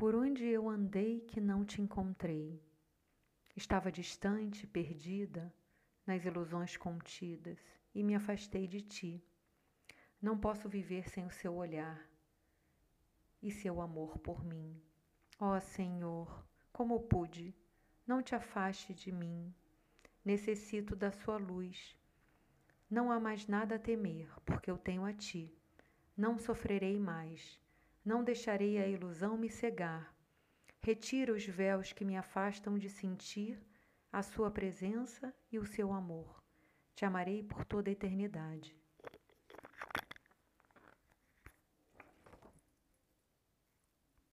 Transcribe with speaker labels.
Speaker 1: Por onde eu andei que não te encontrei? Estava distante, perdida, nas ilusões contidas, e me afastei de ti. Não posso viver sem o seu olhar e seu amor por mim. Ó oh, Senhor, como pude, não te afaste de mim. Necessito da sua luz. Não há mais nada a temer, porque eu tenho a ti. Não sofrerei mais. Não deixarei a ilusão me cegar. Retira os véus que me afastam de sentir a sua presença e o seu amor. Te amarei por toda a eternidade.